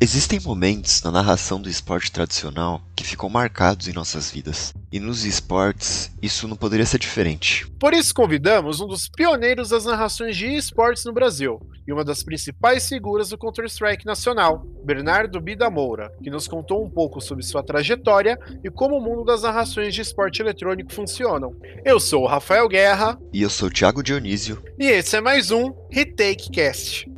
Existem momentos na narração do esporte tradicional que ficam marcados em nossas vidas. E nos esportes, isso não poderia ser diferente. Por isso convidamos um dos pioneiros das narrações de esportes no Brasil e uma das principais figuras do Counter-Strike nacional, Bernardo Bida Moura, que nos contou um pouco sobre sua trajetória e como o mundo das narrações de esporte eletrônico funcionam. Eu sou o Rafael Guerra. E eu sou o Thiago Dionísio. E esse é mais um Retake Cast.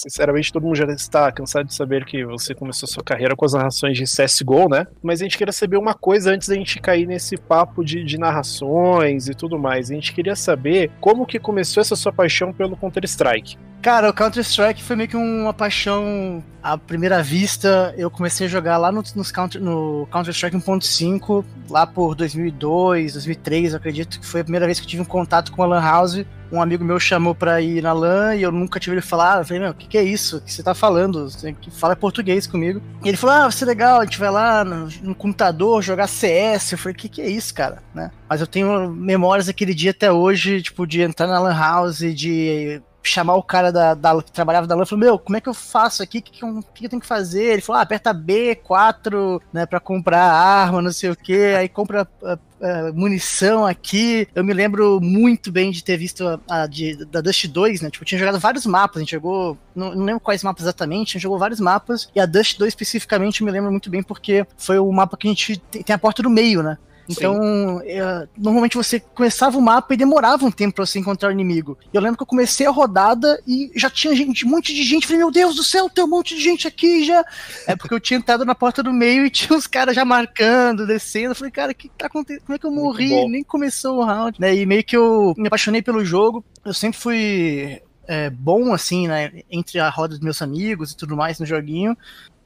Sinceramente, todo mundo já está cansado de saber que você começou sua carreira com as narrações de CSGO, né? Mas a gente queria saber uma coisa antes da gente cair nesse papo de, de narrações e tudo mais. A gente queria saber como que começou essa sua paixão pelo Counter-Strike. Cara, o Counter-Strike foi meio que uma paixão à primeira vista. Eu comecei a jogar lá no, counter, no Counter-Strike 1.5, lá por 2002, 2003, eu acredito que foi a primeira vez que eu tive um contato com a Lan House. Um amigo meu chamou pra ir na LAN e eu nunca tive ele falar. Eu falei, meu, o que, que é isso? O que você tá falando? Você fala português comigo. E ele falou, ah, vai ser legal, a gente vai lá no, no computador jogar CS. Eu falei, o que, que é isso, cara? Né? Mas eu tenho memórias daquele dia até hoje, tipo, de entrar na LAN House, de chamar o cara da, da, que trabalhava da LAN e falou: Meu, como é que eu faço aqui? O que, que, que, eu tenho que fazer? Ele falou: ah, aperta B4, né, pra comprar arma, não sei o que, aí compra uh, uh, munição aqui. Eu me lembro muito bem de ter visto a, a de, da Dust 2, né? Tipo, tinha jogado vários mapas, a gente jogou, não, não lembro quais mapas exatamente, a gente jogou vários mapas, e a Dust 2 especificamente eu me lembro muito bem porque foi o mapa que a gente tem, tem a porta do meio, né? Então, é, normalmente você começava o mapa e demorava um tempo pra você encontrar o inimigo. Eu lembro que eu comecei a rodada e já tinha gente, um monte de gente. Falei, meu Deus do céu, tem um monte de gente aqui já. É porque eu tinha entrado na porta do meio e tinha uns caras já marcando, descendo. Eu falei, cara, o que tá acontecendo? Como é que eu morri? Nem começou o round, né? E meio que eu me apaixonei pelo jogo. Eu sempre fui é, bom, assim, né? Entre a roda dos meus amigos e tudo mais no joguinho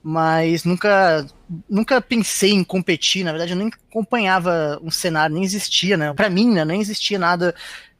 mas nunca nunca pensei em competir, na verdade eu nem acompanhava um cenário, nem existia, né? Para mim, né, nem existia nada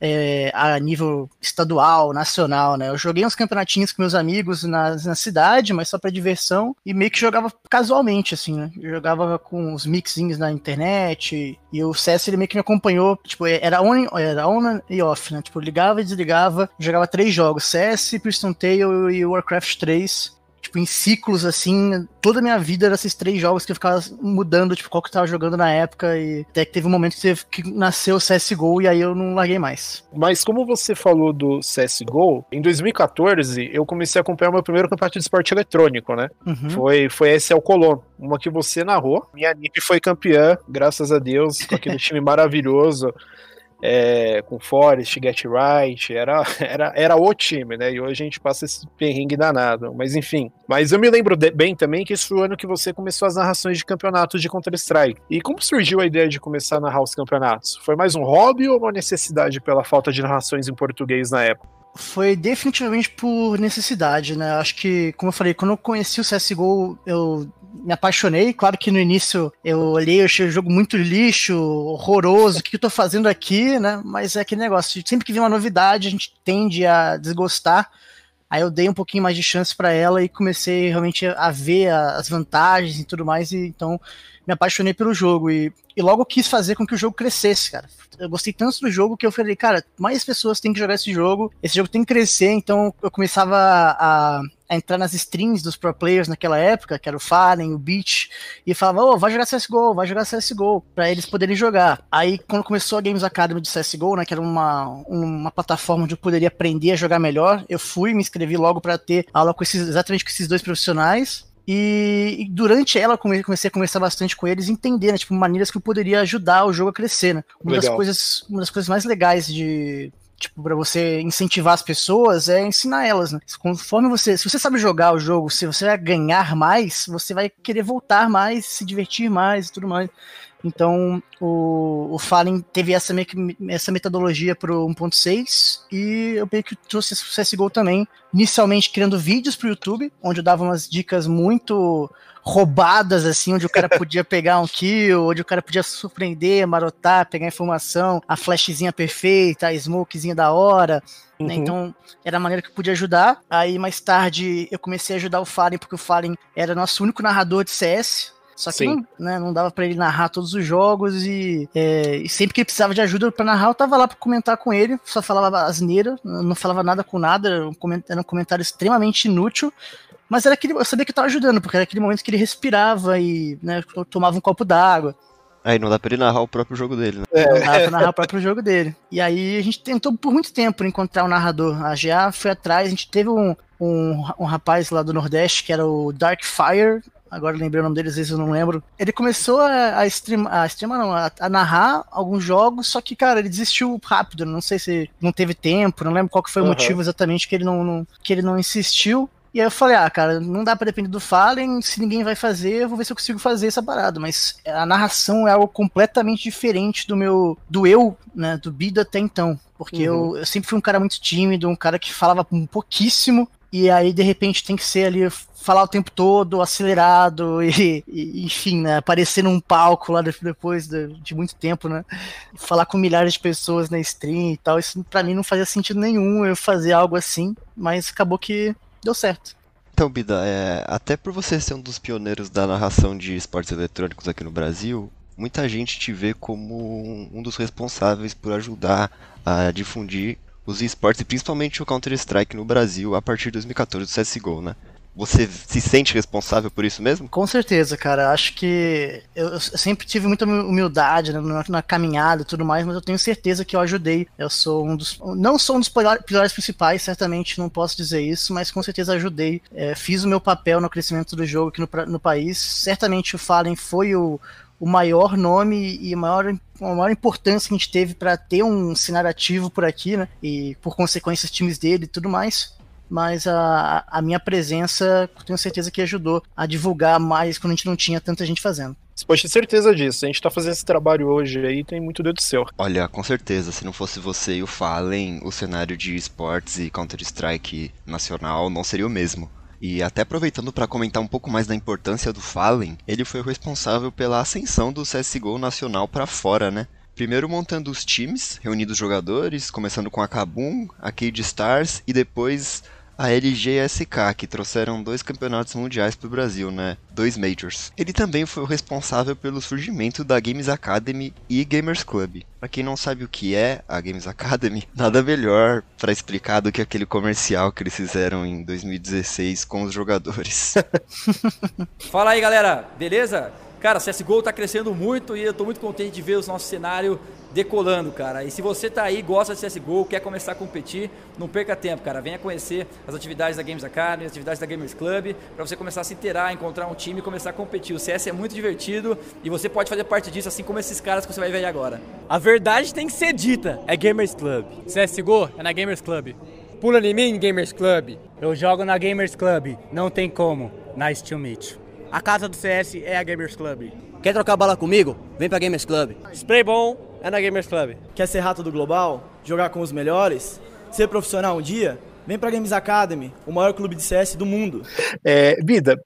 é, a nível estadual, nacional, né? Eu joguei uns campeonatinhos com meus amigos na, na cidade, mas só para diversão, e meio que jogava casualmente, assim, né? Eu jogava com os mixinhos na internet, e o CS ele meio que me acompanhou, tipo, era on, era on e off, né? Tipo, ligava e desligava, jogava três jogos, CS, Priston Tale e Warcraft 3, tipo, em ciclos, assim, toda a minha vida eram esses três jogos que eu ficava mudando, tipo, qual que eu tava jogando na época, e até que teve um momento que, teve, que nasceu o CSGO, e aí eu não larguei mais. Mas como você falou do CSGO, em 2014 eu comecei a acompanhar o meu primeiro campeonato de esporte eletrônico, né? Uhum. Foi, foi esse Colon, uma que você narrou. Minha NIP foi campeã, graças a Deus, com aquele time maravilhoso é, com Forest, Get Right, era, era, era o time, né? E hoje a gente passa esse perrengue danado. Mas enfim. Mas eu me lembro de, bem também que esse foi o ano que você começou as narrações de campeonatos de Counter-Strike. E como surgiu a ideia de começar a narrar os campeonatos? Foi mais um hobby ou uma necessidade pela falta de narrações em português na época? Foi definitivamente por necessidade, né? Acho que, como eu falei, quando eu conheci o CSGO, eu me apaixonei. Claro que no início eu olhei, eu achei o jogo muito lixo, horroroso, o que eu tô fazendo aqui, né? Mas é aquele negócio, sempre que vem uma novidade, a gente tende a desgostar. Aí eu dei um pouquinho mais de chance para ela e comecei realmente a ver as vantagens e tudo mais, e então me apaixonei pelo jogo e, e logo quis fazer com que o jogo crescesse, cara. Eu gostei tanto do jogo que eu falei, cara, mais pessoas têm que jogar esse jogo, esse jogo tem que crescer, então eu começava a, a entrar nas streams dos pro players naquela época, que era o Fallen, o Beach, e falava, ô, oh, vai jogar CSGO, vai jogar CSGO, pra eles poderem jogar. Aí, quando começou a Games Academy de CSGO, né, que era uma, uma plataforma onde eu poderia aprender a jogar melhor, eu fui, me inscrevi logo para ter aula com esses, exatamente com esses dois profissionais, e, e, durante ela comecei a conversar bastante com eles, entender, né, tipo, maneiras que eu poderia ajudar o jogo a crescer, né? Uma das coisas, uma das coisas mais legais de tipo, para você incentivar as pessoas é ensinar elas, né? Conforme você, se você sabe jogar o jogo, se você vai ganhar mais, você vai querer voltar mais, se divertir mais e tudo mais. Então, o, o Fallen teve essa, essa metodologia pro 1.6 e eu meio que trouxe esse CSGO também, inicialmente criando vídeos pro YouTube, onde eu dava umas dicas muito roubadas, assim, onde o cara podia pegar um kill, onde o cara podia surpreender, marotar, pegar informação, a flashzinha perfeita, a smokezinha da hora. Né? Uhum. Né? Então, era a maneira que eu podia ajudar. Aí, mais tarde, eu comecei a ajudar o Fallen, porque o Fallen era nosso único narrador de CS Só que não, né, não dava para ele narrar todos os jogos e, é, e, sempre que ele precisava de ajuda para narrar, eu tava lá para comentar com ele, só falava asneira, não falava nada com nada, era um comentário extremamente inútil. Mas era aquele, eu sabia que eu tava ajudando, porque era aquele momento que ele respirava e né, tomava um copo d'água. Aí não dá pra ele narrar o próprio jogo dele, né? É. Não dá pra narrar o próprio jogo dele. E aí a gente tentou por muito tempo encontrar um narrador. A GA foi atrás, a gente teve um, um, um rapaz lá do Nordeste que era o Dark Fire. Agora lembrei o nome dele, às vezes eu não lembro. Ele começou a, a streamar, a streamar não, a, a, narrar alguns jogos, só que, cara, ele desistiu rápido. Não sei se não teve tempo, não lembro qual que foi uhum. o motivo exatamente que ele não, não, que ele não insistiu. E aí eu falei, ah, cara, não dá para depender do Fallen, se ninguém vai fazer, eu vou ver se eu consigo fazer essa parada. Mas a narração é algo completamente diferente do meu, do eu, né, do Bida até então. Porque uhum. eu, eu sempre fui um cara muito tímido, um cara que falava um pouquíssimo, e aí de repente tem que ser ali falar o tempo todo, acelerado e, e enfim, né, aparecer num palco lá depois de, de, muito tempo, né, falar com milhares de pessoas na stream e tal, isso para mim não fazia sentido nenhum eu fazer algo assim, mas acabou que deu certo. Então, Bida, é, até por você ser um dos pioneiros da narração de esportes eletrônicos aqui no Brasil, muita gente te vê como um dos responsáveis por ajudar a difundir os esportes, e principalmente o Counter-Strike no Brasil, a partir de 2014 do CSGO, né? Você se sente responsável por isso mesmo? Com certeza, cara. Acho que eu, sempre tive muita humildade né, na, na, caminhada e tudo mais, mas eu tenho certeza que eu ajudei. Eu sou um dos. Não sou um dos pilares principais, certamente não posso dizer isso, mas com certeza ajudei. É, fiz o meu papel no crescimento do jogo aqui no, no país. Certamente o Fallen foi o, o maior nome e a maior, a maior importância que a gente teve para ter um cenário ativo por aqui, né? E por consequência os times dele e tudo mais mas a, a minha presença, tenho certeza que ajudou a divulgar mais quando a gente não tinha tanta gente fazendo. Você pode ter certeza disso. A gente tá fazendo esse trabalho hoje aí tem muito dedo seu. Olha, com certeza, se não fosse você e o Fallen, o cenário de esportes e Counter-Strike nacional não seria o mesmo. E até aproveitando para comentar um pouco mais da importância do Fallen, ele foi o responsável pela ascensão do CSGO nacional para fora, né? Primeiro montando os times, reunindo os jogadores, começando com a Kabum, a Cade Stars e depois a LG e a SK, que trouxeram dois campeonatos mundiais para o Brasil, né? Dois Majors. Ele também foi o responsável pelo surgimento da Games Academy e Gamers Club. Para quem não sabe o que é a Games Academy, nada melhor para explicar do que aquele comercial que eles fizeram em 2016 com os jogadores. Fala aí, galera, beleza? Cara, CSGO está crescendo muito e eu estou muito contente de ver o nosso cenário decolando, cara. E se você tá aí, gosta de CSGO, quer começar a competir, não perca tempo, cara. Venha conhecer as atividades da Games Academy, as atividades da Gamers Club, para você começar a se inteirar, encontrar um time e começar a competir. O CS é muito divertido e você pode fazer parte disso, assim como esses caras que você vai ver aí agora. A verdade tem que ser dita, é Gamers Club. CSGO é na Gamers Club. Pula em mim, Gamers Club. Eu jogo na Gamers Club, não tem como. Nice to meet you. A casa do CS é a Gamers Club. Quer trocar bala comigo? Vem pra Gamers Club. Spray bom é na Gamers Club. Quer ser rato do global? Jogar com os melhores? Ser profissional um dia? Vem pra Games Academy, o maior clube de CS do mundo. É, Vida,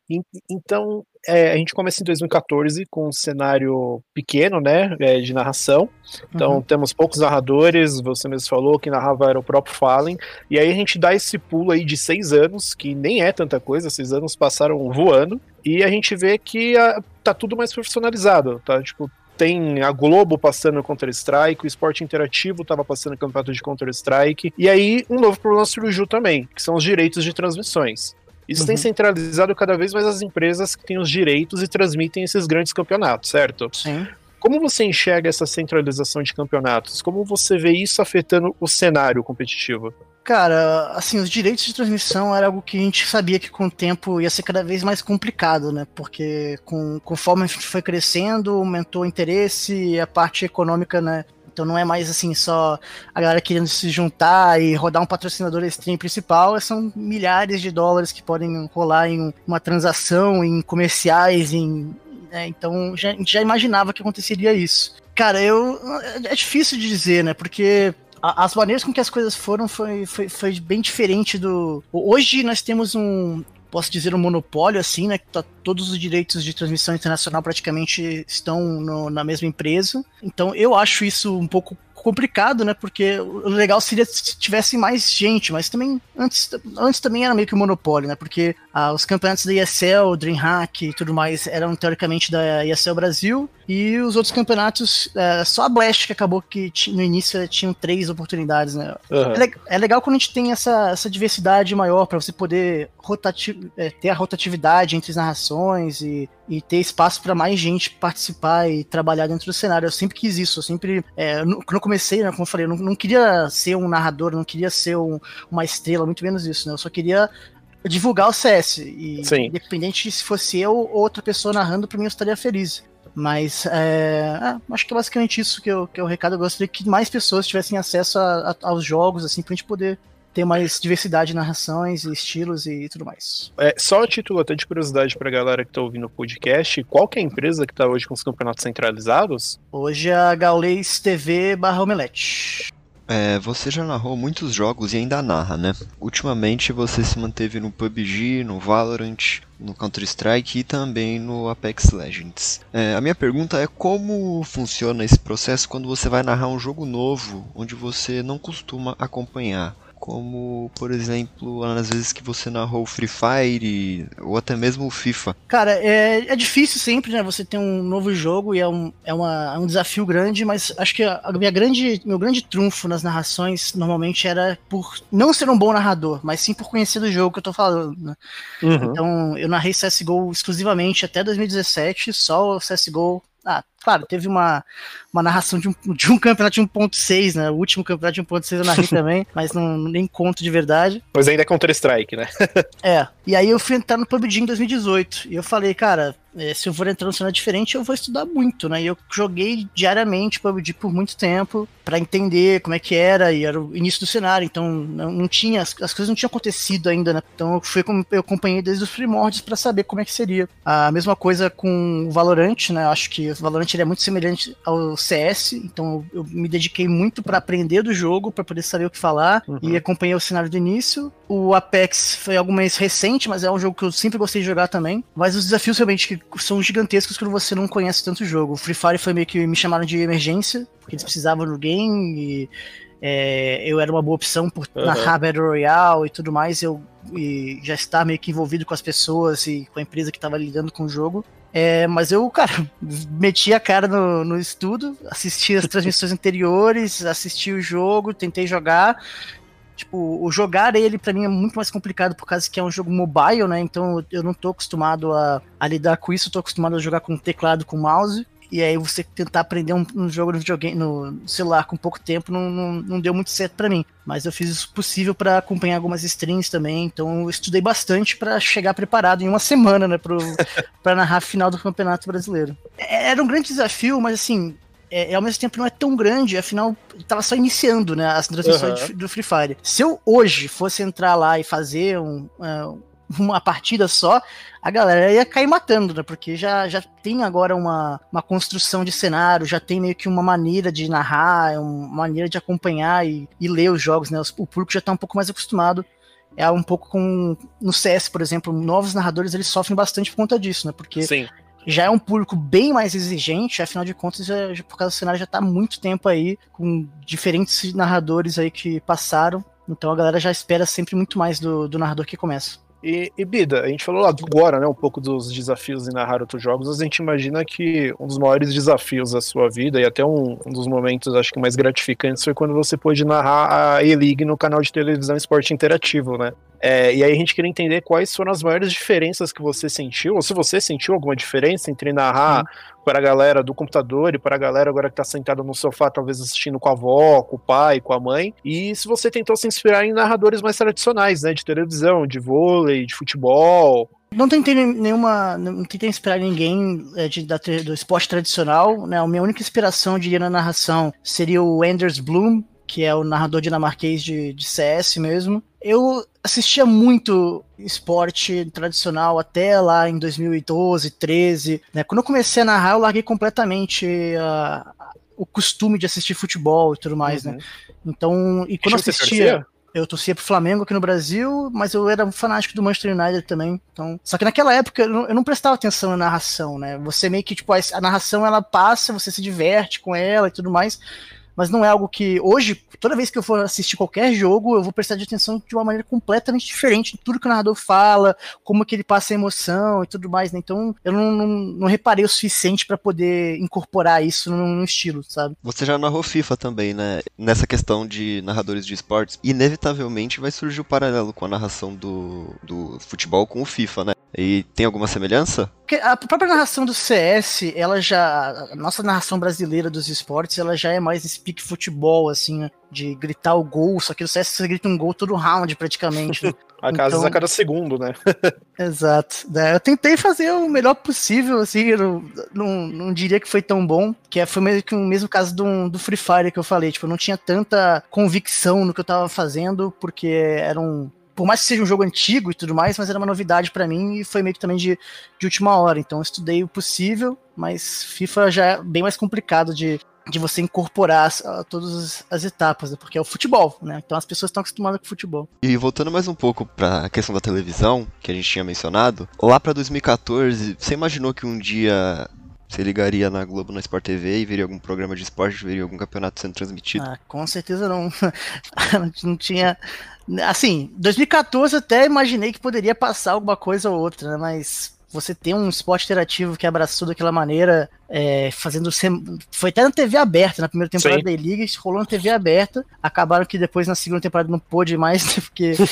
então é, a gente começa em 2014 com um cenário pequeno, né, é, de narração. Então uhum. temos poucos narradores, você mesmo falou que narrava era o próprio Fallen. E aí a gente dá esse pulo aí de seis anos, que nem é tanta coisa, seis anos passaram voando. E a gente vê que a, tá tudo mais profissionalizado, tá? Tipo, tem a Globo passando Counter-Strike, o esporte interativo estava passando campeonato de Counter-Strike, e aí um novo problema surgiu também, que são os direitos de transmissões. Isso uhum. tem centralizado cada vez mais as empresas que têm os direitos e transmitem esses grandes campeonatos, certo? Sim. Como você enxerga essa centralização de campeonatos? Como você vê isso afetando o cenário competitivo? Cara, assim, os direitos de transmissão era algo que a gente sabia que com o tempo ia ser cada vez mais complicado, né? Porque com, conforme a gente foi crescendo, aumentou o interesse e a parte econômica, né? Então não é mais assim só a galera querendo se juntar e rodar um patrocinador stream principal, são milhares de dólares que podem rolar em uma transação, em comerciais, em, né? Então já, já imaginava que aconteceria isso. Cara, eu. É difícil de dizer, né? Porque as maneiras com que as coisas foram foi, foi, foi bem diferente do. Hoje nós temos um, posso dizer, um monopólio, assim, né? Que tá, todos os direitos de transmissão internacional praticamente estão no, na mesma empresa. Então eu acho isso um pouco complicado, né? Porque o legal seria se tivesse mais gente, mas também antes, antes também era meio que um monopólio, né? Porque ah, os campeonatos da ESL, DreamHack e tudo mais eram teoricamente da ESL Brasil e os outros campeonatos, é, só a Blast que acabou que no início tinham três oportunidades, né? Uhum. É, é, legal quando a gente tem essa, essa diversidade maior para você poder é, ter a rotatividade entre as narrações e, e ter espaço para mais gente participar e trabalhar dentro do cenário. Eu sempre quis isso, eu sempre. É, quando eu comecei, né, como eu falei, eu não, não queria ser um narrador, não queria ser um, uma estrela, muito menos isso, né? Eu só queria divulgar o CS. E Sim. independente se fosse eu ou outra pessoa narrando, para mim eu estaria feliz. Mas é, é, acho que é basicamente isso que, eu, que é o recado. Eu gostaria que mais pessoas tivessem acesso a, a, aos jogos, assim, pra gente poder ter mais diversidade de narrações e estilos e tudo mais. É, só a título até de curiosidade pra galera que tá ouvindo o podcast, qual que é a empresa que tá hoje com os campeonatos centralizados? Hoje é a Gaules TV barra Omelete. É, você já narrou muitos jogos e ainda narra, né? Ultimamente você se manteve no PUBG, no Valorant, no Counter-Strike e também no Apex Legends. É, a minha pergunta é como funciona esse processo quando você vai narrar um jogo novo onde você não costuma acompanhar como, por exemplo, às vezes que você narrou Free Fire ou até mesmo o FIFA. Cara, é, é difícil sempre, né? Você ter um novo jogo e é um, é, uma, é um desafio grande, mas acho que a, a minha grande, meu grande trunfo nas narrações normalmente era por não ser um bom narrador, mas sim por conhecer do jogo que eu tô falando. Né? Uhum. Então, eu narrei CSGO exclusivamente até 2017, só o CSGO ah, claro, teve uma, uma narração de um, de um campeonato de 1.6, né? O último campeonato de 1.6 eu narrei também, mas não nem conto de verdade. Mas ainda é Counter-Strike, né? é. E aí eu fui entrar no PUBG em 2018. E eu falei, cara, é, se eu for entrar no cenário diferente, eu vou estudar muito, né? E eu joguei diariamente PUBG por muito tempo para entender como é que era, e era o início do cenário, então não, não tinha, as, as, coisas não tinham acontecido ainda, né? Então eu fui eu acompanhei desde os primórdios para saber como é que seria. A mesma coisa com o Valorant, né? Acho que o Valorant é muito semelhante ao CS, então eu, eu me dediquei muito para aprender do jogo, para poder saber o que falar uhum. e acompanhei o cenário do início. O Apex foi algo mais recente, mas é um jogo que eu sempre gostei de jogar também. Mas os desafios realmente que são gigantescos quando você não conhece tanto o jogo. O Free Fire foi meio que me chamaram de emergência, porque eles precisavam do game e é, eu era uma boa opção por uhum. narrar Battle Royale e tudo mais. Eu e já estar meio que envolvido com as pessoas e com a empresa que estava lidando com o jogo. É, mas eu, cara, meti a cara no, no estudo, assisti as transmissões anteriores, assisti o jogo, tentei jogar Tipo, o jogar ele para mim é muito mais complicado por causa que é um jogo mobile, né? Então eu não tô acostumado a, a lidar com isso, tô acostumado a jogar com teclado, com mouse. E aí você tentar aprender um, um jogo no videogame, no celular com pouco tempo não, não, não deu muito certo para mim. Mas eu fiz o possível para acompanhar algumas streams também, então eu estudei bastante para chegar preparado em uma semana, né, para narrar a final do Campeonato Brasileiro. É, era um grande desafio, mas assim, é, ao mesmo tempo não é tão grande, afinal, tava só iniciando, né, as transmissões uhum. do Free Fire. Se eu hoje fosse entrar lá e fazer um, uh, uma partida só, a galera ia cair matando, né, porque já, já tem agora uma, uma construção de cenário, já tem meio que uma maneira de narrar, uma maneira de acompanhar e, e ler os jogos, né, o público já tá um pouco mais acostumado é um pouco com no CS, por exemplo, novos narradores eles sofrem bastante por conta disso, né? Porque Sim já é um público bem mais exigente, afinal de contas, já, já, por causa do cenário já está há muito tempo aí, com diferentes narradores aí que passaram. Então a galera já espera sempre muito mais do, do narrador que começa. E, e, Bida, a gente falou agora, né, um pouco dos desafios em narrar outros jogos, mas a gente imagina que um dos maiores desafios da sua vida, e até um, um dos momentos, acho que mais gratificantes, foi quando você pôde narrar a E-League no canal de televisão Esporte Interativo, né? É, e aí a gente queria entender quais foram as maiores diferenças que você sentiu, ou se você sentiu alguma diferença entre narrar para a galera do computador e para a galera agora que está sentada no sofá, talvez assistindo com a avó, com o pai, com a mãe, e se você tentou se inspirar em narradores mais tradicionais, né, de televisão, de vôlei, de futebol, não tentei nenhuma. Não tentei inspirar ninguém é, de, da, do esporte tradicional. Né? A minha única inspiração, diria, na narração seria o Anders Bloom, que é o narrador dinamarquês de, de CS mesmo. Eu assistia muito esporte tradicional até lá em 2012, 13. Né? Quando eu comecei a narrar, eu larguei completamente uh, o costume de assistir futebol e tudo mais, né? uhum. né? Então, e quando eu assistia. Eu torcia pro Flamengo aqui no Brasil, mas eu era um fanático do Manchester United também. Então, só que naquela época eu não, eu não prestava atenção na narração, né? Você meio que, tipo, a, a narração ela passa, você se diverte com ela e tudo mais mas não é algo que hoje, toda vez que eu for assistir qualquer jogo, eu vou prestar atenção de uma maneira completamente diferente de tudo que o narrador fala, como que ele passa a emoção e tudo mais, né? Então eu não, não, não reparei o suficiente para poder incorporar isso no, estilo, sabe? Você já narrou FIFA também, né? Nessa questão de narradores de esportes, inevitavelmente vai surgir o paralelo com a narração do, do futebol com o FIFA, né? E tem alguma semelhança? A própria narração do CS, ela já. A nossa narração brasileira dos esportes, ela já é mais speak futebol, assim, de gritar o gol, só que no CS você grita um gol todo round praticamente. Né? a casa então, a cada segundo, né? exato. É, eu tentei fazer o melhor possível, assim, eu não, não, não, diria que foi tão bom, que é, foi meio que o mesmo caso do, do Free Fire que eu falei, tipo, eu não tinha tanta convicção no que eu tava fazendo, porque era um por mais que seja um jogo antigo e tudo mais, mas era uma novidade para mim e foi meio que também de, de última hora. Então eu estudei o possível, mas FIFA já é bem mais complicado de, de você incorporar as, todas as etapas, né? porque é o futebol, né? Então as pessoas estão acostumadas com o futebol. E voltando mais um pouco para a questão da televisão, que a gente tinha mencionado, lá para 2014, você imaginou que um dia você ligaria na Globo, na Sport TV e veria algum programa de esporte, veria algum campeonato sendo transmitido? Ah, com certeza não. não tinha. Assim, 2014 até imaginei que poderia passar alguma coisa ou outra, né? Mas você ter um esporte interativo que abraçou daquela maneira, é, fazendo. Sem... Foi até na TV aberta, na primeira temporada Sim. da Liga, rolou na TV aberta. Acabaram que depois na segunda temporada não pôde mais, né? porque.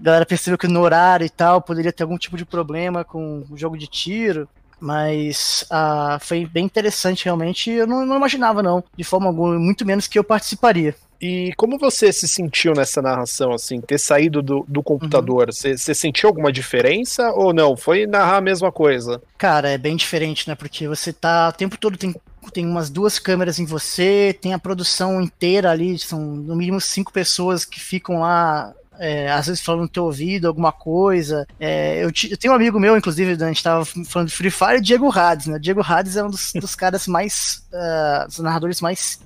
A galera percebeu que no horário e tal poderia ter algum tipo de problema com o jogo de tiro. Mas ah, foi bem interessante realmente. Eu não, não, imaginava, não, de forma alguma, muito menos que eu participaria. E como você se sentiu nessa narração, assim, ter saído do, do computador? Uhum. Você, você sentiu alguma diferença ou não? Foi narrar a mesma coisa? Cara, é bem diferente, né? Porque você tá o tempo todo tem tem umas duas câmeras em você, tem a produção inteira ali, são no mínimo cinco pessoas que ficam lá é, às vezes falando no teu ouvido alguma coisa. É, eu, eu, tenho um amigo meu, inclusive, a gente tava falando de Free Fire, Diego Hades, né? Diego Hades é um dos, dos caras mais, uh, dos narradores mais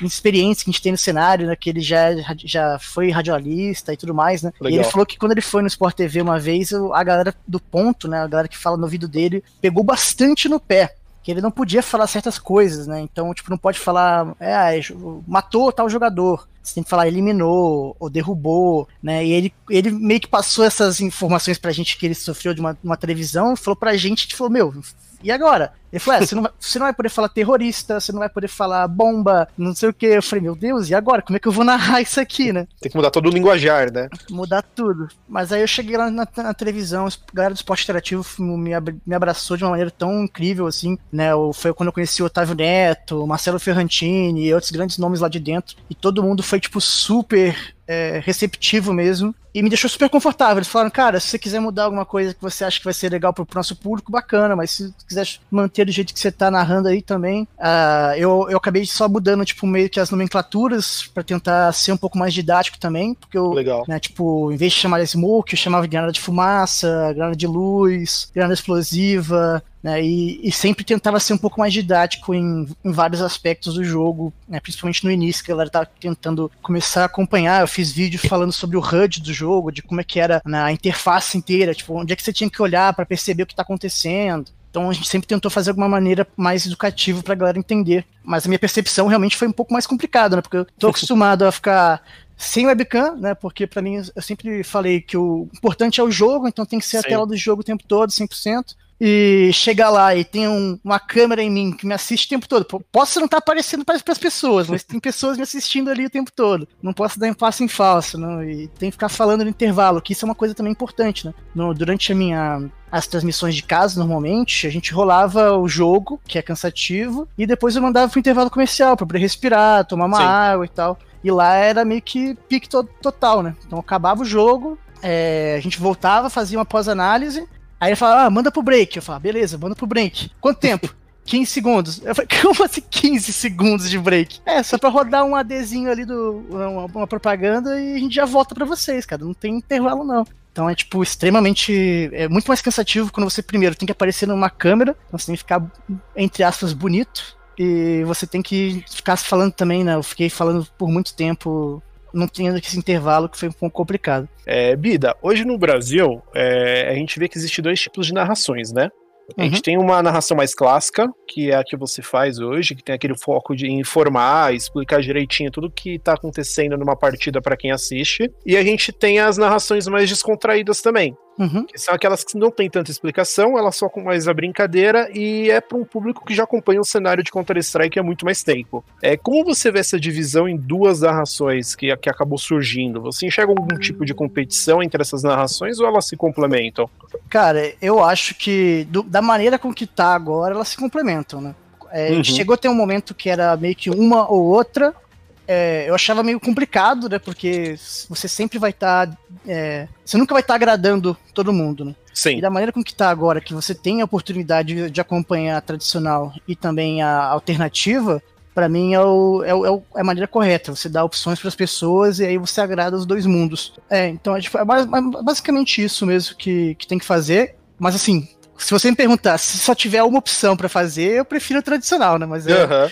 experientes que a gente tem no cenário, né? Que ele já, já foi radialista e tudo mais, né? Legal. E ele falou que quando ele foi no Sport TV uma vez, a galera do ponto, né? A galera que fala no ouvido dele, pegou bastante no pé que ele não podia falar certas coisas, né? Então, tipo, não pode falar, é, matou tal jogador. Você tem que falar eliminou ou derrubou, né? E ele, ele meio que passou essas informações pra gente que ele sofreu de uma, uma televisão, falou pra gente, falou, meu, e agora? Ele falou: é, você, não vai, você não vai poder falar terrorista, você não vai poder falar bomba, não sei o que. Eu falei: meu Deus, e agora? Como é que eu vou narrar isso aqui, né? Tem que mudar todo o linguajar, né? Mudar tudo. Mas aí eu cheguei lá na, na televisão, a galera do esporte interativo me, me abraçou de uma maneira tão incrível, assim, né? Foi quando eu conheci o Otávio Neto, Marcelo Ferrantini e outros grandes nomes lá de dentro. E todo mundo foi, tipo, super é, receptivo mesmo e me deixou super confortável. Eles falaram, cara, se você quiser mudar alguma coisa que você acha que vai ser legal pro nosso público, bacana, mas se quiser manter do jeito que você tá narrando aí também, uh, eu, eu acabei só mudando, tipo, meio que as nomenclaturas para tentar ser um pouco mais didático também, porque eu, legal. né, tipo, em vez de chamar de smoke, eu chamava de granada de fumaça, granada de luz, granada explosiva, né, e, e, sempre tentava ser um pouco mais didático em, em vários aspectos do jogo, né, principalmente no início, que a galera tava tentando começar a acompanhar. Eu fiz vídeos falando sobre o HUD do jogo, de como é que era na interface inteira, tipo, onde é que você tinha que olhar para perceber o que está acontecendo. Então a gente sempre tentou fazer alguma maneira mais educativa para a galera entender. Mas a minha percepção realmente foi um pouco mais complicada, né? Porque eu tô acostumado a ficar sem webcam, né? Porque para mim eu sempre falei que o importante é o jogo, então tem que ser Sim. a tela do jogo o tempo todo, 100% e chegar lá e tem um, uma câmera em mim que me assiste o tempo todo. Posso não estar tá aparecendo para as pessoas, mas tem pessoas me assistindo ali o tempo todo. Não posso dar um passo em falso, não, e tem que ficar falando no intervalo, que isso é uma coisa também importante, né? No, durante a minha as transmissões de casa, normalmente, a gente rolava o jogo, que é cansativo, e depois eu mandava pro intervalo comercial para poder respirar, tomar uma Sim. água e tal. E lá era meio que pique to total, né? Então acabava o jogo, é, a gente voltava, fazia uma pós-análise, Aí ele fala, ah, manda pro break. Eu falo, beleza, manda pro break. Quanto tempo? 15 segundos. Eu falei, como assim 15 segundos de break? É, só pra rodar um ADzinho ali do. Uma, uma propaganda e a gente já volta para vocês, cara. Não tem intervalo, não. Então é, tipo, extremamente. É muito mais cansativo quando você primeiro tem que aparecer numa câmera, então você tem que ficar, entre aspas, bonito. E você tem que ficar falando também, né? Eu fiquei falando por muito tempo não tinha esse intervalo que foi um pouco complicado. É, Bida, hoje no Brasil, é, a gente vê que existem dois tipos de narrações, né? A gente uhum. tem uma narração mais clássica, que é a que você faz hoje, que tem aquele foco de informar, explicar direitinho tudo que tá acontecendo numa partida para quem assiste. E a gente tem as narrações mais descontraídas também. Uhum. Que são aquelas que não tem tanta explicação, elas só com mais a brincadeira e é para um público que já acompanha o cenário de Counter-Strike há muito mais tempo. É, como você vê essa divisão em duas narrações que, que acabou surgindo? Você enxerga algum tipo de competição entre essas narrações ou elas se complementam? Cara, eu acho que do, da maneira com que tá agora, elas se complementam, né? É, uhum. Chegou a ter um momento que era meio que uma ou outra, é, eu achava meio complicado, né? Porque você sempre vai estar. Tá, é, você nunca vai estar tá agradando todo mundo, né? Sim. E da maneira com que está agora, que você tem a oportunidade de acompanhar a tradicional e também a alternativa, para mim é, o, é, o, é, a maneira correta. Você dá opções para as pessoas e aí você agrada os dois mundos. É, então é, tipo, é basicamente isso mesmo que, que tem que fazer. Mas assim, se você me perguntar se só tiver uma opção para fazer, eu prefiro a tradicional, né? Mas é, uhum.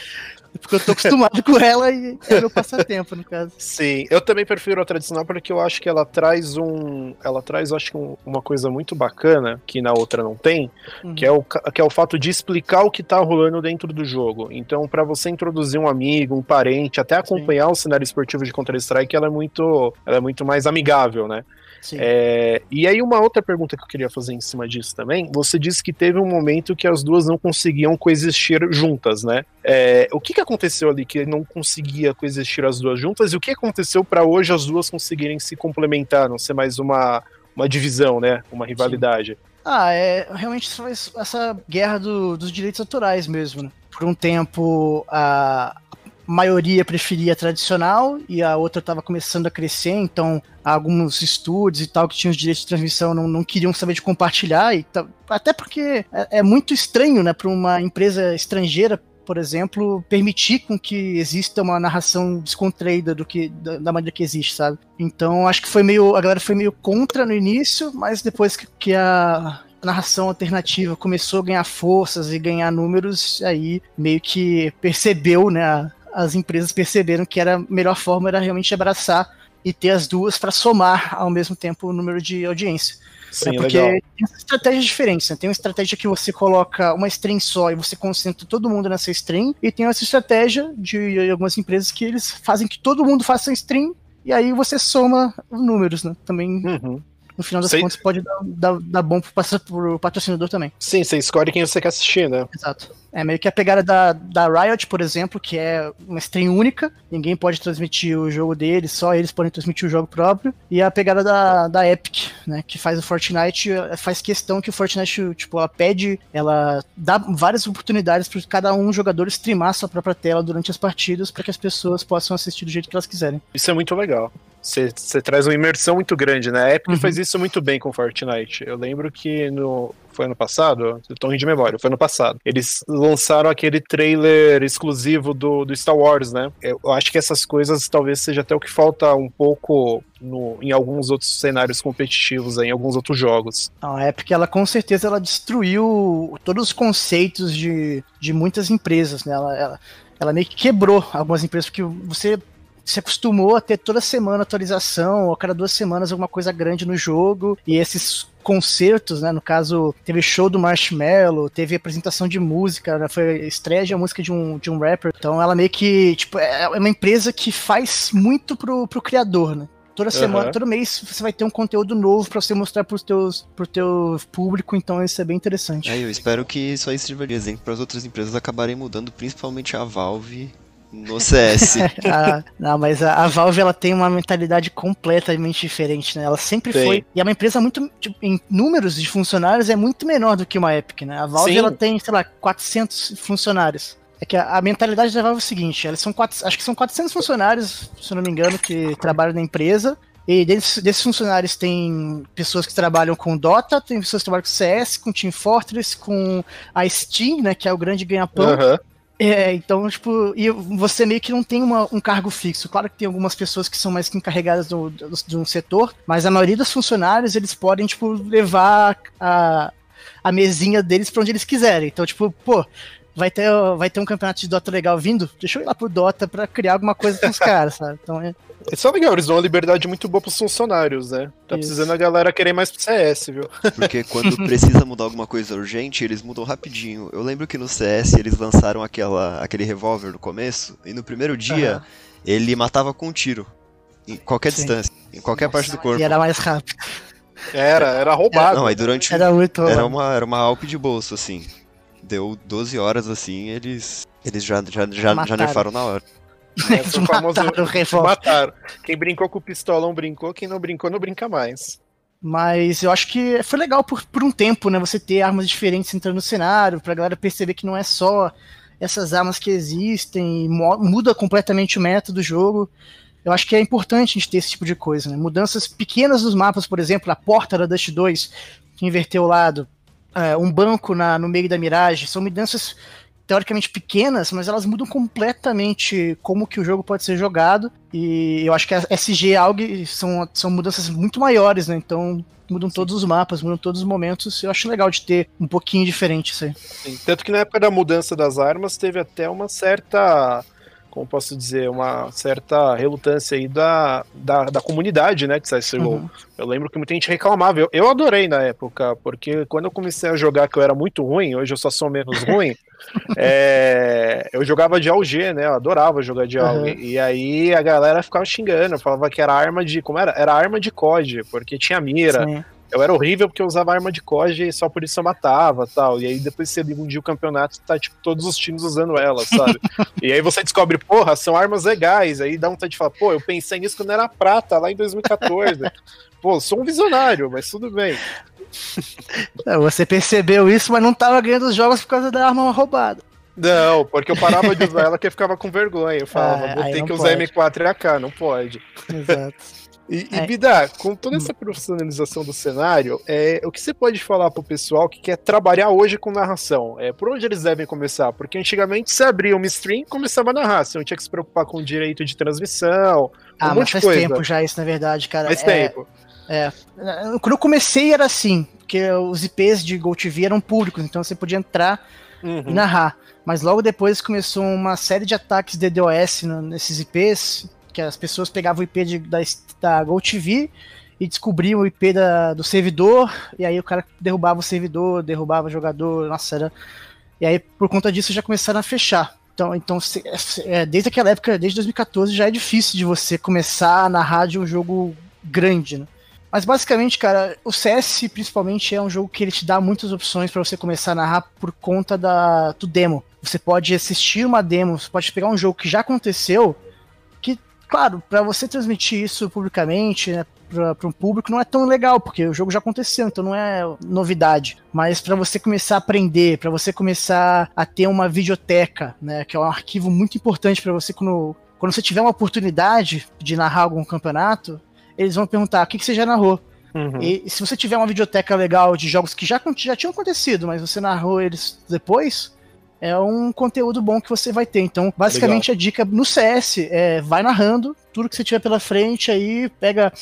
Porque eu tô acostumado com ela e é meu passatempo, no caso. Sim, eu também prefiro a tradicional porque eu acho que ela traz um. Ela traz, acho que, um, uma coisa muito bacana que na outra não tem, uhum. que, é o, que é o fato de explicar o que tá rolando dentro do jogo. Então, para você introduzir um amigo, um parente, até acompanhar Sim. o cenário esportivo de Counter-Strike, ela é muito. Ela é muito mais amigável, né? É, e aí, uma outra pergunta que eu queria fazer em cima disso também: você disse que teve um momento que as duas não conseguiam coexistir juntas, né? É, o que, que aconteceu ali que não conseguia coexistir as duas juntas e o que aconteceu para hoje as duas conseguirem se complementar, não ser mais uma, uma divisão, né? Uma rivalidade? Sim. Ah, é realmente essa guerra do, dos direitos autorais mesmo, né? Por um tempo, a, maioria preferia tradicional e a outra estava começando a crescer, então alguns estúdios e tal que tinham os direitos de transmissão não, não queriam saber de compartilhar, e até porque é, é muito estranho né, para uma empresa estrangeira por exemplo, permitir com que exista uma narração descontraída do que da, da, maneira que existe, sabe? Então acho que foi meio a galera foi meio contra no início, mas depois que, que a narração alternativa começou a ganhar forças e ganhar números, aí meio que percebeu, né, as empresas perceberam que era a melhor forma era realmente abraçar e ter as duas para somar ao mesmo tempo o número de audiência. Sim, é porque legal. tem estratégias diferentes. Né? Tem uma estratégia que você coloca uma stream só e você concentra todo mundo nessa stream, e tem essa estratégia de algumas empresas que eles fazem que todo mundo faça stream e aí você soma os números, né? Também uhum no final das Sei... contas pode dar, dar, dar bom pro, pro patrocinador também. Sim, você escolhe quem você quer assistir, né? Exato. É meio que a pegada da, da Riot, por exemplo, que é uma stream única, ninguém pode transmitir o jogo deles, só eles podem transmitir o jogo próprio. E a pegada da, da Epic, né, que faz o Fortnite, faz questão que o Fortnite, tipo, ela pede, ela dá várias oportunidades para cada um jogador streamar sua própria tela durante as partidas para que as pessoas possam assistir do jeito que elas quiserem. Isso é muito legal. Você traz uma imersão muito grande, né? A Epic uhum. faz isso muito bem com Fortnite. Eu lembro que no. Foi ano passado? Eu tô rindo de memória, foi ano passado. Eles lançaram aquele trailer exclusivo do, do Star Wars, né? Eu acho que essas coisas talvez seja até o que falta um pouco no, em alguns outros cenários competitivos, em alguns outros jogos. A Epic, ela com certeza ela destruiu todos os conceitos de, de muitas empresas, né? Ela, ela, ela meio que quebrou algumas empresas, porque você se acostumou a ter toda semana atualização, ou a cada duas semanas alguma coisa grande no jogo, e esses concertos, né? No caso, teve show do Marshmello, teve apresentação de música, né, foi estreia de música de um, de um rapper. Então ela meio que, tipo, é, é uma empresa que faz muito pro, pro criador, né? Toda semana, uhum. todo mês você vai ter um conteúdo novo para você mostrar pros teus, pro teu público, então isso é bem interessante. É, eu espero que isso aí sirva de exemplo para as outras empresas acabarem mudando, principalmente a Valve no CS. ah, não, mas a, a, Valve ela tem uma mentalidade completamente diferente, né? Ela sempre tem. foi. E é uma empresa muito. Tipo, em números de funcionários é muito menor do que uma Epic, né? A Valve ela tem, sei lá, 400 funcionários. É que a, a, mentalidade da Valve é o seguinte: elas são quatro, acho que são 400 funcionários, se eu não me engano, que trabalham na empresa. E desses, desses, funcionários tem pessoas que trabalham com Dota, tem pessoas que trabalham com CS, com Team Fortress, com a Steam, né, que é o grande ganha-pão. Uhum. É, então, tipo, e você meio que não tem uma, um cargo fixo. Claro que tem algumas pessoas que são mais encarregadas do, do, de um setor, mas a maioria dos funcionários, eles podem, tipo, levar a, a mesinha deles para onde eles quiserem. Então, tipo, pô, vai ter, vai ter um campeonato de Dota legal vindo, deixa eu ir lá pro Dota pra criar alguma coisa com os caras, sabe? Então é. Isso é legal, eles dão uma liberdade muito boa pros funcionários, né? Tá Isso. precisando a galera querer mais pro CS, viu? Porque quando precisa mudar alguma coisa urgente, eles mudam rapidinho. Eu lembro que no CS eles lançaram aquela, aquele revólver no começo, e no primeiro dia ele matava com um tiro. Em qualquer Sim. distância, em qualquer parte do corpo. E era mais rápido. Era, era roubado. Não, aí durante. Era muito. Era uma, era uma Alp de bolso, assim. Deu 12 horas assim, eles. Eles já, já, já, já nerfaram na hora. Esse é o famoso Mataram mataram. Quem brincou com o pistolão brincou, quem não brincou não brinca mais. Mas eu acho que foi legal por, por um tempo, né? Você ter armas diferentes entrando no cenário, pra galera perceber que não é só essas armas que existem, muda completamente o método do jogo. Eu acho que é importante a gente ter esse tipo de coisa, né? Mudanças pequenas dos mapas, por exemplo, a porta da Dust 2, que inverteu o lado, é, um banco na, no meio da Mirage, são mudanças teoricamente pequenas, mas elas mudam completamente como que o jogo pode ser jogado. E eu acho que a SG AUG são, são mudanças muito maiores, né? Então mudam todos os mapas, mudam todos os momentos. Eu acho legal de ter um pouquinho diferente isso aí. Sim, Tanto que na época da mudança das armas teve até uma certa. Como posso dizer, uma certa relutância aí da, da, da comunidade, né, de CSGO. Uhum. Eu lembro que muita gente reclamava. Eu, eu adorei na época, porque quando eu comecei a jogar, que eu era muito ruim, hoje eu só sou menos ruim, é, eu jogava de AUG, né? Eu adorava jogar de AUG. Uhum. E aí a galera ficava xingando, falava que era arma de. Como era? Era arma de COD, porque tinha mira. Sim. Eu era horrível porque eu usava arma de COD e só por isso eu matava tal. E aí depois você liga um dia o campeonato tá tipo todos os times usando elas, sabe? e aí você descobre, porra, são armas legais. Aí dá vontade de falar, pô, eu pensei nisso quando era prata, lá em 2014. pô, sou um visionário, mas tudo bem. É, Você percebeu isso, mas não tava ganhando os jogos por causa da arma roubada. Não, porque eu parava de usar ela que eu ficava com vergonha. Eu falava, Ah, vou ter não que usar pode. M4 e AK, não pode. Exato. E, e É. Bida, com toda essa profissionalização do cenário, é, o que você pode falar pro pessoal que quer trabalhar hoje com narração? É, por onde eles devem começar? Porque antigamente você abria uma stream e começava a narrar, você não tinha que se preocupar com o direito de transmissão, um Ah, mas monte de faz coisa. tempo já isso, na verdade, cara. Faz É, tempo. É. Quando eu comecei era assim, porque os IPs de GoTV eram públicos, então você podia entrar Uhum. e narrar. Mas logo depois começou uma série de ataques DDoS nesses IPs, que as pessoas pegavam o IP de- da, da GoTV e descobriam o IP da- do servidor, e aí o cara derrubava o servidor, derrubava o jogador, nossa, era... E aí, por conta disso, já começaram a fechar. Então, então se- é, desde aquela época, desde 2014, já é difícil de você começar a narrar de um jogo grande, né? Mas basicamente, cara, o CS principalmente é um jogo que ele te dá muitas opções pra você começar a narrar por conta da, do demo. Você pode assistir uma demo, você pode pegar um jogo que já aconteceu, claro, pra você transmitir isso publicamente, né, para um público não é tão legal, porque o jogo já aconteceu, então não é novidade. Mas pra você começar a aprender, pra você começar a ter uma videoteca, né, que é um arquivo muito importante pra você quando, quando você tiver uma oportunidade de narrar algum campeonato, eles vão perguntar o que, que você já narrou. Uhum. E se você tiver uma videoteca legal de jogos que já, já tinham acontecido, mas você narrou eles depois, é um conteúdo bom que você vai ter. Então, basicamente, a dica no CS é vai narrando tudo que você tiver pela frente aí, pega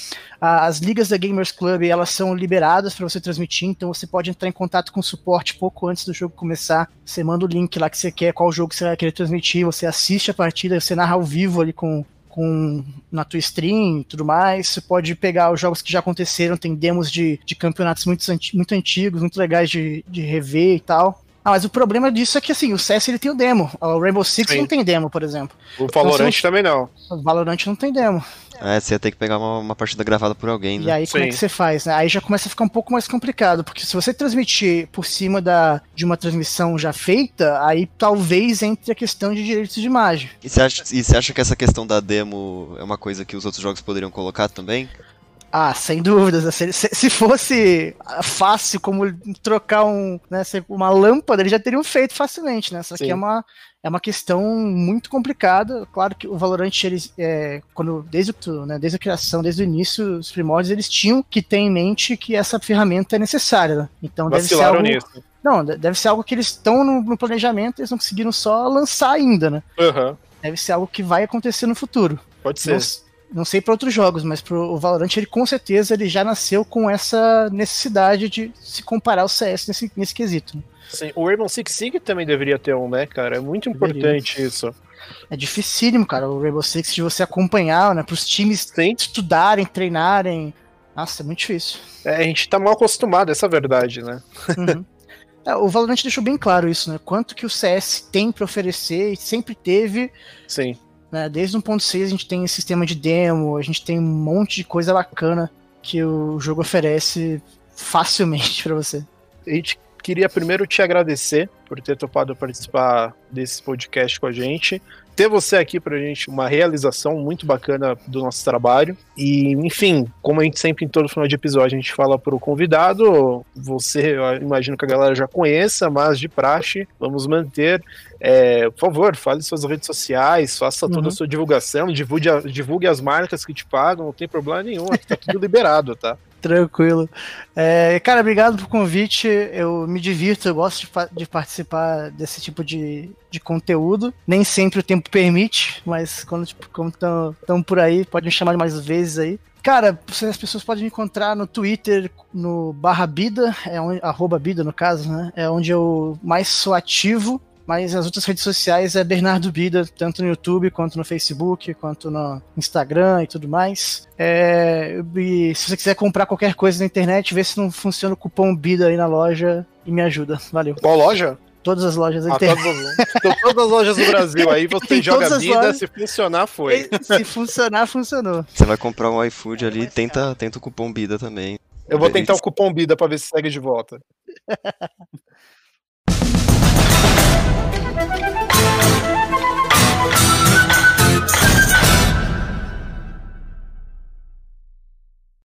a- as ligas da Gamers Club, elas são liberadas para você transmitir, então você pode entrar em contato com o suporte pouco antes do jogo começar. Você manda o link lá que você quer, qual jogo você vai querer transmitir, você assiste a partida, você narra ao vivo ali com com na tua stream e tudo mais. Você pode pegar os jogos que já aconteceram, tem demos de, de campeonatos muito, muito antigos, muito legais de, de rever e tal. Ah, mas o problema disso é que assim, o CS ele tem o demo. O Rainbow Six Sim. não tem demo, por exemplo. O Valorant Então, também não. O Valorant não tem demo. É, você ia ter que pegar uma, uma partida gravada por alguém, né? E aí, como é Sim. que você faz? né? Aí já começa a ficar um pouco mais complicado, porque se você transmitir por cima da, de uma transmissão já feita, aí talvez entre a questão de direitos de imagem. E você acha, e você acha que essa questão da demo é uma coisa que os outros jogos poderiam colocar também? Ah, sem dúvidas. Se, se- se fosse fácil como trocar um, né, se- uma lâmpada, eles já teriam feito facilmente, né? Só que é uma, é uma questão muito complicada. Claro que o Valorant, eles, é, quando, desde, o, né, desde a criação, desde o início, os primórdios, eles tinham que ter em mente que essa ferramenta é necessária. né? Então deve ser Vacilaram algo, nisso. Não, de- deve ser algo que eles estão no, no planejamento, eles não conseguiram só lançar ainda, né? Aham. Deve ser algo que vai acontecer no futuro. Pode ser. Não, Não sei para outros jogos, mas pro o Valorant ele com certeza ele já nasceu com essa necessidade de se comparar ao CS nesse, nesse quesito. Né? Sim, o Rainbow Six Siege também deveria ter um, né, cara? É muito importante deveria. isso. É dificílimo, cara, o Rainbow Six de você acompanhar, né? Para os times Sim. estudarem, treinarem. Nossa, é muito difícil. É, a gente tá mal acostumado, essa é a verdade, né? Uhum. É, o Valorant deixou bem claro isso, né? Quanto que o CS tem para oferecer e sempre teve. Sim. Né? Desde 1.6 a gente tem sistema de demo, a gente tem um monte de coisa bacana que o jogo oferece facilmente para você. A gente queria primeiro te agradecer por ter topado participar desse podcast com a gente. Ter você aqui pra gente, uma realização muito bacana do nosso trabalho. E, enfim, como a gente sempre em todo final de episódio a gente fala pro convidado, você, eu imagino que a galera já conheça, mas de praxe, vamos manter. É, por favor, fale suas redes sociais, faça toda a uhum. sua divulgação, divulgue, divulgue as marcas que te pagam, não tem problema nenhum, aqui tá tudo liberado, tá? Tranquilo. É, cara, obrigado pelo convite. Eu me divirto, eu gosto de, de, participar desse tipo de, de conteúdo. Nem sempre o tempo permite, mas quando tipo, estão por aí, pode me chamar mais vezes aí. Cara, as pessoas podem me encontrar no Twitter, no barra Bida, é onde, arroba Bida no caso, né? É onde eu mais sou ativo. Mas as outras redes sociais é Bernardo Bida, tanto no YouTube, quanto no Facebook, quanto no Instagram e tudo mais. É, e se você quiser comprar qualquer coisa na internet, vê se não funciona o cupom Bida aí na loja e me ajuda. Valeu. Qual loja? Todas as lojas da ah, internet. Todas, todas, as lojas do Brasil. Aí você joga vida, lojas. se funcionar, foi. Se funcionar, funcionou. Você vai comprar um iFood ali, tenta, tenta o cupom Bida também. Eu vou tentar o cupom Bida pra ver se segue de volta.